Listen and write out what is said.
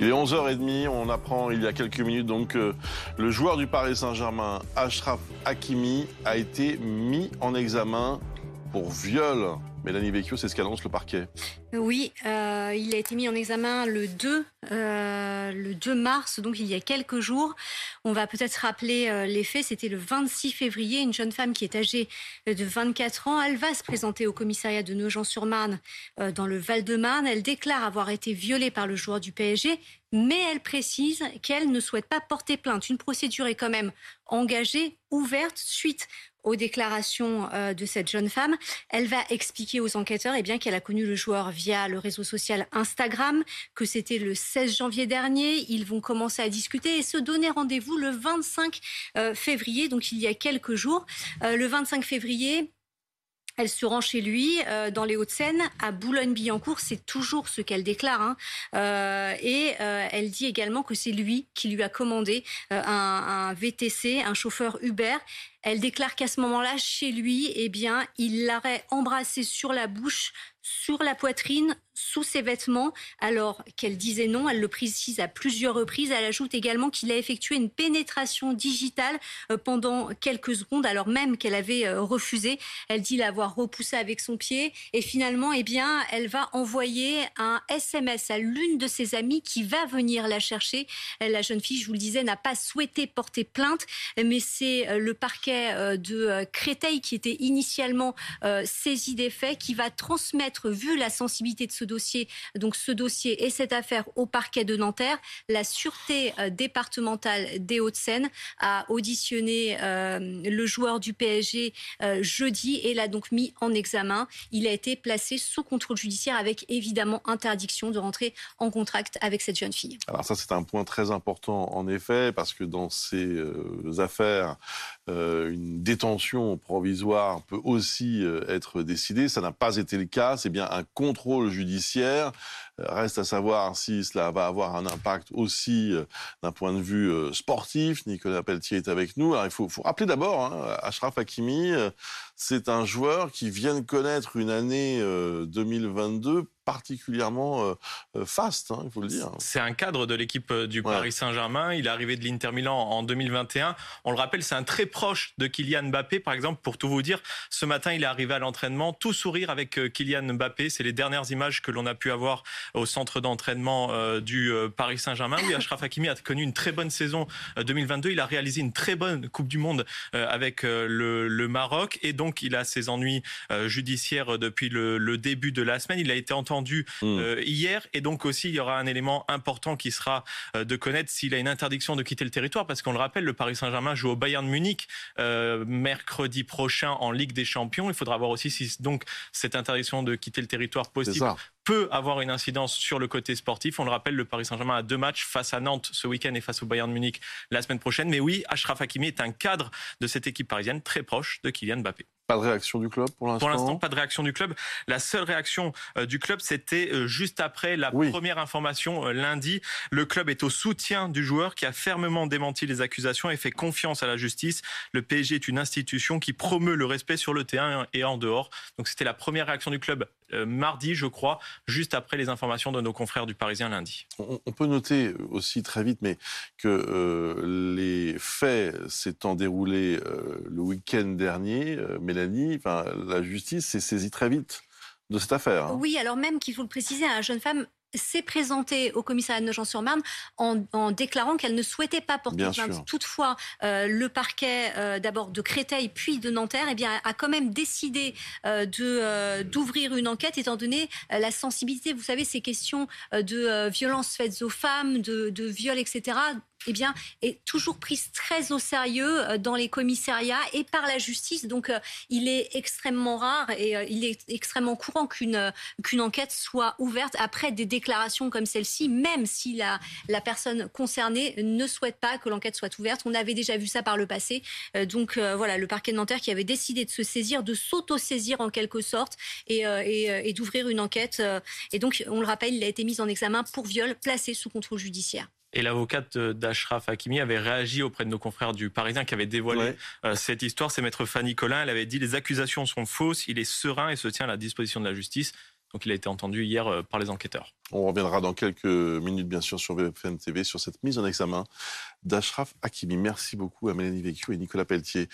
Il est 11h30, on apprend il y a quelques minutes donc que le joueur du Paris Saint-Germain, Ashraf Hakimi, a été mis en examen pour viol. Mélanie Vecchio, c'est ce qu'annonce le parquet. Oui, euh, il a été mis en examen le 2, euh, le 2 mars, donc il y a quelques jours. On va peut-être rappeler euh, les faits. C'était le 26 février. Une jeune femme qui est âgée de 24 ans, elle va se présenter au commissariat de Nogent-sur-Marne dans le Val-de-Marne. Elle déclare avoir été violée par le joueur du PSG, mais elle précise qu'elle ne souhaite pas porter plainte. Une procédure est quand même engagée, ouverte, suite aux déclarations euh, de cette jeune femme. Elle va expliquer aux enquêteurs eh bien qu'elle a connu le joueur via le réseau social Instagram, que c'était le 16 janvier dernier. Ils vont commencer à discuter et se donner rendez-vous le 25 euh, février, donc il y a quelques jours. Euh, le 25 février, elle se rend chez lui dans les Hauts-de-Seine, à Boulogne-Billancourt. C'est toujours ce qu'elle déclare. Hein. Et elle dit également que c'est lui qui lui a commandé un, VTC, un chauffeur Uber. Elle déclare qu'à ce moment-là, chez lui, eh bien, il l'aurait embrassée sur la bouche, sur la poitrine, sous ses vêtements, alors qu'elle disait non. Elle le précise à plusieurs reprises. Elle ajoute également qu'il a effectué une pénétration digitale euh, pendant quelques secondes, alors même qu'elle avait euh, refusé. Elle dit l'avoir repoussé avec son pied. Et finalement, eh bien, elle va envoyer un SMS à l'une de ses amies qui va venir la chercher. La jeune fille, je vous le disais, n'a pas souhaité porter plainte, mais c'est euh, le parquet de Créteil qui était initialement saisi des faits qui va transmettre, vu la sensibilité de ce dossier, donc ce dossier et cette affaire au parquet de Nanterre. La sûreté euh, départementale des Hauts-de-Seine a auditionné euh, le joueur du PSG euh, jeudi et l'a donc mis en examen. Il a été placé sous contrôle judiciaire avec évidemment interdiction de rentrer en contact avec cette jeune fille. Alors ça c'est un point très important en effet parce que dans ces affaires, une détention provisoire peut aussi être décidée. Ça n'a pas été le cas. C'est bien un contrôle judiciaire. Euh, reste à savoir si cela va avoir un impact aussi euh, d'un point de vue euh, sportif. Nicolas Pelletier est avec nous. Alors il faut, faut rappeler d'abord, hein, Ashraf Hakimi, c'est un joueur qui vient de connaître une année 2022 particulièrement euh, euh, fast, hein, il faut le dire. C'est un cadre de l'équipe euh, du Paris Saint-Germain. Il est arrivé de l'Inter Milan en 2021. On le rappelle, c'est un très proche de Kylian Mbappé. Par exemple, pour tout vous dire, ce matin, il est arrivé à l'entraînement, tout sourire avec Kylian Mbappé. C'est les dernières images que l'on a pu avoir au centre d'entraînement du Paris Saint-Germain. Oui, Achraf Hakimi a connu une très bonne saison 2022. Il a réalisé une très bonne Coupe du Monde avec le, Maroc. Et donc, il a ses ennuis judiciaires depuis le, le début de la semaine. Il a été entendu euh, hier. Et donc aussi, il y aura un élément important qui sera euh, de connaître s'il a une interdiction de quitter le territoire. Parce qu'on le rappelle, le Paris Saint-Germain joue au Bayern Munich euh, mercredi prochain en Ligue des Champions. Il faudra voir aussi si donc cette interdiction de quitter le territoire possible peut avoir une incidence sur le côté sportif. On le rappelle, le Paris Saint-Germain a deux matchs face à Nantes ce week-end et face au Bayern Munich la semaine prochaine. Mais oui, Achraf Hakimi est un cadre de cette équipe parisienne très proche de Kylian Mbappé. Pas de réaction du club pour l'instant Pour l'instant, pas de réaction du club. La seule réaction euh, du club, c'était euh, juste après la première information euh, lundi. Le club est au soutien du joueur qui a fermement démenti les accusations et fait confiance à la justice. Le PSG est une institution qui promeut le respect sur le terrain et en dehors. Donc c'était la première réaction du club mardi, je crois, juste après les informations de nos confrères du Parisien lundi. On, peut noter aussi très vite, mais que les faits s'étant déroulés le week-end dernier, mais enfin, la justice s'est saisie très vite de cette affaire. Hein. Oui, alors même qu'il faut le préciser, la jeune femme s'est présentée au commissariat de Nogent-sur-Marne en, déclarant qu'elle ne souhaitait pas porter plainte. Toutefois, euh, le parquet euh, d'abord de Créteil puis de Nanterre eh bien, a quand même décidé euh, de d'ouvrir une enquête étant donné la sensibilité. Vous savez, ces questions de violences faites aux femmes, de, de viol, etc eh bien, est toujours prise très au sérieux euh, dans les commissariats et par la justice. Donc, euh, il est extrêmement rare et euh, il est extrêmement courant qu'une enquête soit ouverte après des déclarations comme celle-ci, même si la, la personne concernée ne souhaite pas que l'enquête soit ouverte. On avait déjà vu ça par le passé. Donc, voilà, le parquet de Nanterre qui avait décidé de se saisir, de s'auto-saisir en quelque sorte et, et, et d'ouvrir une enquête. Et donc, on le rappelle, il a été mis en examen pour viol placé sous contrôle judiciaire. Et l'avocate d'Ashraf Hakimi avait réagi auprès de nos confrères du Parisien qui avaient dévoilé euh, cette histoire. C'est maître Fanny Collin. Elle avait dit les accusations sont fausses. Il est serein et se tient à la disposition de la justice. Donc il a été entendu hier euh, par les enquêteurs. On reviendra dans quelques minutes, bien sûr, sur BFM TV, sur cette mise en examen d'Ashraf Hakimi. Merci beaucoup à Mélanie Vecchio et Nicolas Pelletier.